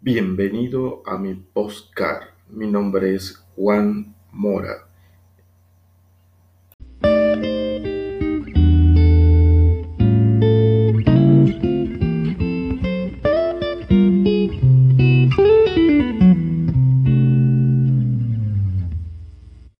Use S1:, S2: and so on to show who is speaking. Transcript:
S1: Bienvenido a mi postcard. Mi nombre es Juan Mora.